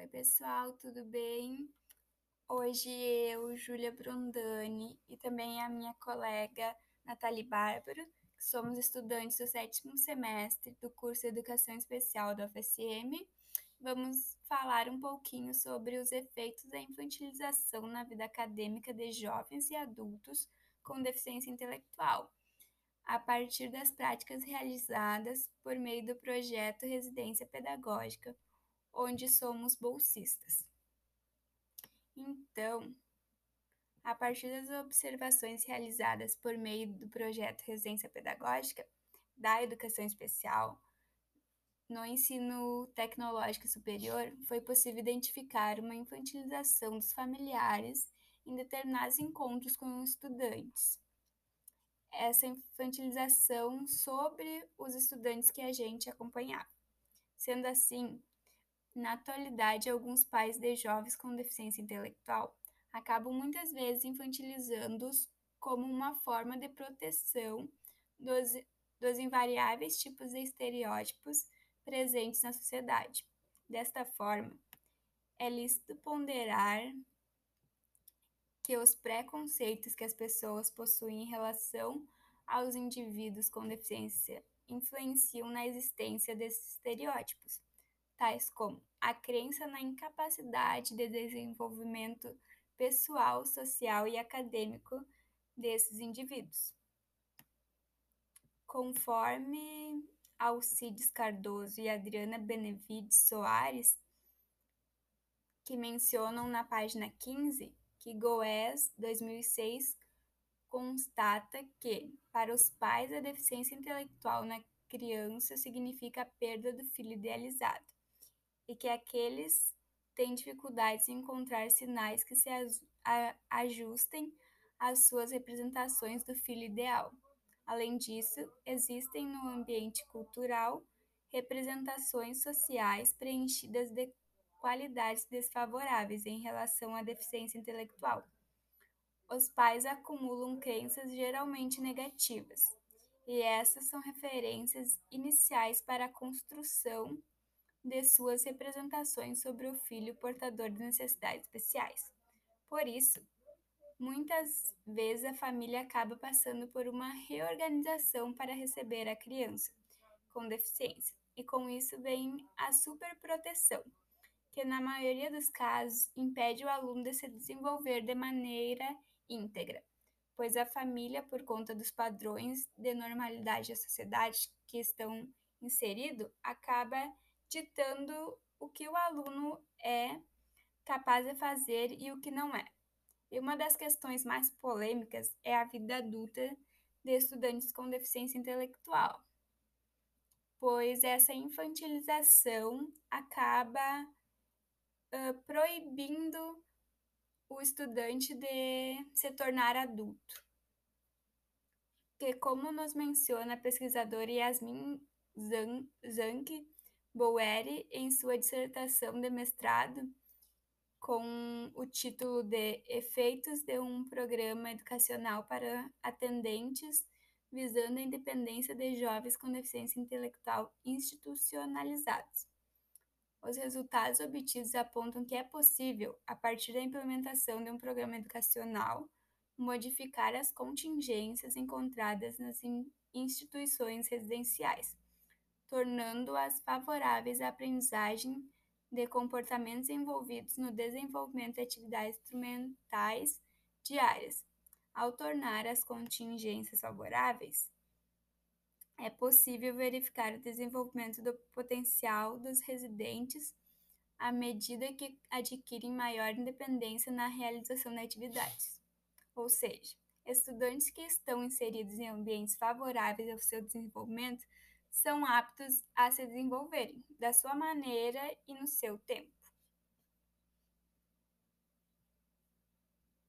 Oi, pessoal, tudo bem? Hoje eu, Júlia Brundani e também a minha colega Nathalie Bárbaro, que somos estudantes do sétimo semestre do curso de Educação Especial da UFSM, vamos falar um pouquinho sobre os efeitos da infantilização na vida acadêmica de jovens e adultos com deficiência intelectual, a partir das práticas realizadas por meio do projeto Residência Pedagógica, onde somos bolsistas. Então, a partir das observações realizadas por meio do projeto Residência Pedagógica da Educação Especial, no ensino tecnológico superior, foi possível identificar uma infantilização dos familiares em determinados encontros com estudantes. Essa infantilização sobre os estudantes que a gente acompanhava. Sendo assim, na atualidade, alguns pais de jovens com deficiência intelectual acabam muitas vezes infantilizando-os como uma forma de proteção dos, dos invariáveis tipos de estereótipos presentes na sociedade. Desta forma, é lícito ponderar que os preconceitos que as pessoas possuem em relação aos indivíduos com deficiência influenciam na existência desses estereótipos tais como a crença na incapacidade de desenvolvimento pessoal, social e acadêmico desses indivíduos. Conforme Alcides Cardoso e Adriana Benevides Soares, que mencionam na página 15 que Goes 2006 constata que, para os pais, a deficiência intelectual na criança significa a perda do filho idealizado e que aqueles têm dificuldades em encontrar sinais que se ajustem às suas representações do filho ideal. Além disso, existem no ambiente cultural representações sociais preenchidas de qualidades desfavoráveis em relação à deficiência intelectual. Os pais acumulam crenças geralmente negativas, e essas são referências iniciais para a construção de suas representações sobre o filho portador de necessidades especiais. Por isso, muitas vezes a família acaba passando por uma reorganização para receber a criança com deficiência, e com isso vem a superproteção, que na maioria dos casos impede o aluno de se desenvolver de maneira íntegra, pois a família, por conta dos padrões de normalidade da sociedade que estão inserido, acaba ditando o que o aluno é capaz de fazer e o que não é. E uma das questões mais polêmicas é a vida adulta de estudantes com deficiência intelectual, pois essa infantilização acaba uh, proibindo o estudante de se tornar adulto. Que, como nos menciona a pesquisadora Yasmin Zanck, Bowery em sua dissertação de mestrado com o título de Efeitos de um Programa Educacional para Atendentes visando a independência de jovens com deficiência intelectual institucionalizados. Os resultados obtidos apontam que é possível, a partir da implementação de um programa educacional, modificar as contingências encontradas nas instituições residenciais tornando-as favoráveis à aprendizagem de comportamentos envolvidos no desenvolvimento de atividades instrumentais diárias. Ao tornar as contingências favoráveis, é possível verificar o desenvolvimento do potencial dos residentes à medida que adquirem maior independência na realização de atividades. Ou seja, estudantes que estão inseridos em ambientes favoráveis ao seu desenvolvimento são aptos a se desenvolverem da sua maneira e no seu tempo.